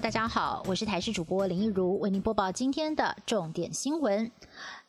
大家好，我是台视主播林一如，为您播报今天的重点新闻。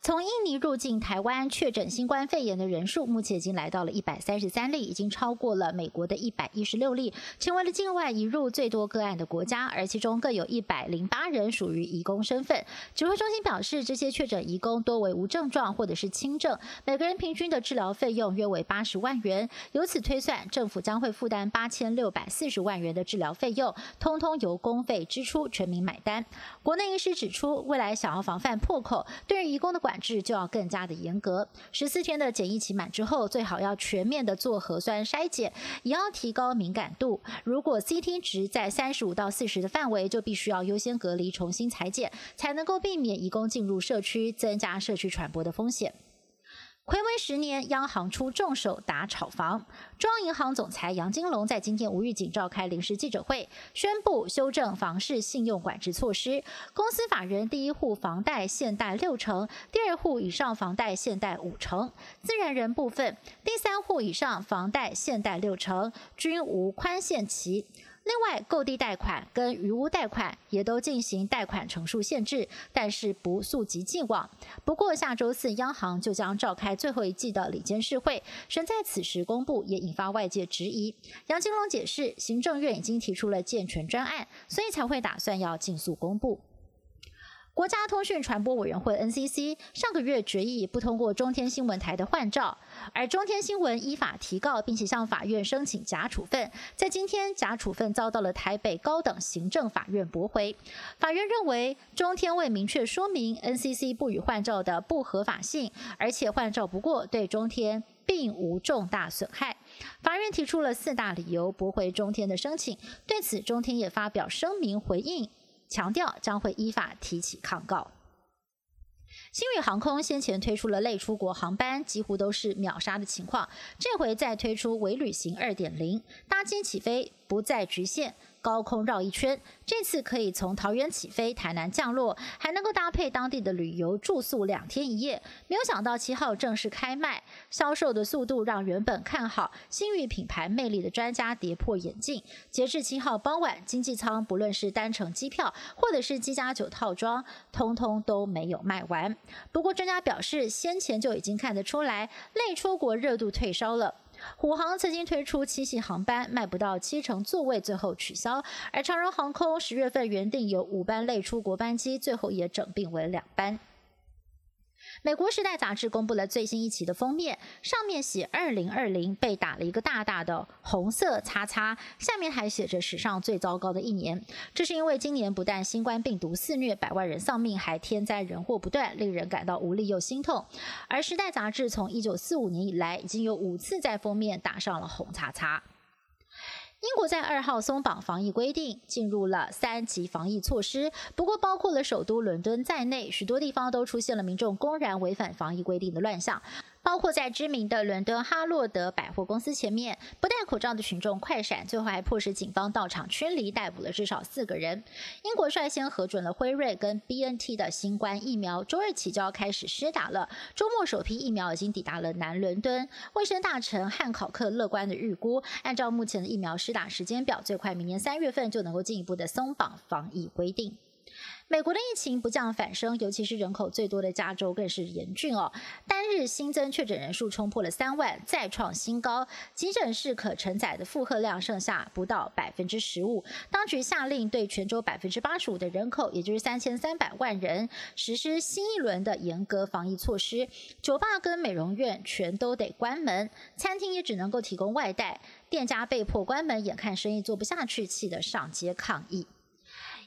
从印尼入境台湾确诊新冠肺炎的人数，目前已经来到了一百三十三例，已经超过了美国的一百一十六例，成为了境外移入最多个案的国家。而其中更有一百零八人属于移工身份。指挥中心表示，这些确诊移工多为无症状或者是轻症，每个人平均的治疗费用约为八十万元。由此推算，政府将会负担八千六百四十万元的治疗费用，通通由公费支出，全民买单。国内医师指出，未来想要防范破口，对于移工的管制就要更加的严格。十四天的检疫期满之后，最好要全面的做核酸筛检，也要提高敏感度。如果 CT 值在三十五到四十的范围，就必须要优先隔离，重新裁剪，才能够避免移工进入社区，增加社区传播的风险。暌违十年，央行出重手打炒房。中央银行总裁杨金龙在今天无预警召开临时记者会，宣布修正房市信用管制措施。公司法人第一户房贷限贷六成，第二户以上房贷限贷五成；自然人部分，第三户以上房贷限贷六成，均无宽限期。另外，购地贷款跟余屋贷款也都进行贷款成数限制，但是不溯及既往。不过，下周四央行就将召开最后一季的理监事会，选在此时公布，也引发外界质疑。杨金龙解释，行政院已经提出了健全专案，所以才会打算要尽速公布。国家通讯传播委员会 NCC 上个月决议不通过中天新闻台的换照，而中天新闻依法提告，并且向法院申请假处分。在今天，假处分遭到了台北高等行政法院驳回。法院认为，中天未明确说明 NCC 不予换照的不合法性，而且换照不过对中天并无重大损害。法院提出了四大理由驳回中天的申请。对此，中天也发表声明回应。强调将会依法提起抗告。新宇航空先前推出了类出国航班，几乎都是秒杀的情况，这回再推出微旅行二点零，搭机起飞不再局限。高空绕一圈，这次可以从桃园起飞，台南降落，还能够搭配当地的旅游住宿两天一夜。没有想到七号正式开卖，销售的速度让原本看好新宇品牌魅力的专家跌破眼镜。截至七号傍晚，经济舱不论是单程机票或者是机加酒套装，通通都没有卖完。不过专家表示，先前就已经看得出来，类出国热度退烧了。虎航曾经推出七系航班，卖不到七成座位，最后取消；而长荣航空十月份原定有五班类出国班机，最后也整并为两班。美国《时代》杂志公布了最新一期的封面，上面写“二零二零”被打了一个大大的红色叉叉，下面还写着“史上最糟糕的一年”。这是因为今年不但新冠病毒肆虐，百万人丧命，还天灾人祸不断，令人感到无力又心痛。而《时代》杂志从一九四五年以来，已经有五次在封面打上了红叉叉。英国在二号松绑防疫规定，进入了三级防疫措施。不过，包括了首都伦敦在内，许多地方都出现了民众公然违反防疫规定的乱象。包括在知名的伦敦哈洛德百货公司前面，不戴口罩的群众快闪，最后还迫使警方到场驱离，逮捕了至少四个人。英国率先核准了辉瑞跟 B N T 的新冠疫苗，周日起就要开始施打了。周末首批疫苗已经抵达了南伦敦。卫生大臣汉考克乐观的预估，按照目前的疫苗施打时间表，最快明年三月份就能够进一步的松绑防疫规定。美国的疫情不降反升，尤其是人口最多的加州更是严峻哦。单日新增确诊人数冲破了三万，再创新高。急诊室可承载的负荷量剩下不到百分之十五。当局下令对全州百分之八十五的人口，也就是三千三百万人，实施新一轮的严格防疫措施。酒吧跟美容院全都得关门，餐厅也只能够提供外带，店家被迫关门，眼看生意做不下去，气得上街抗议。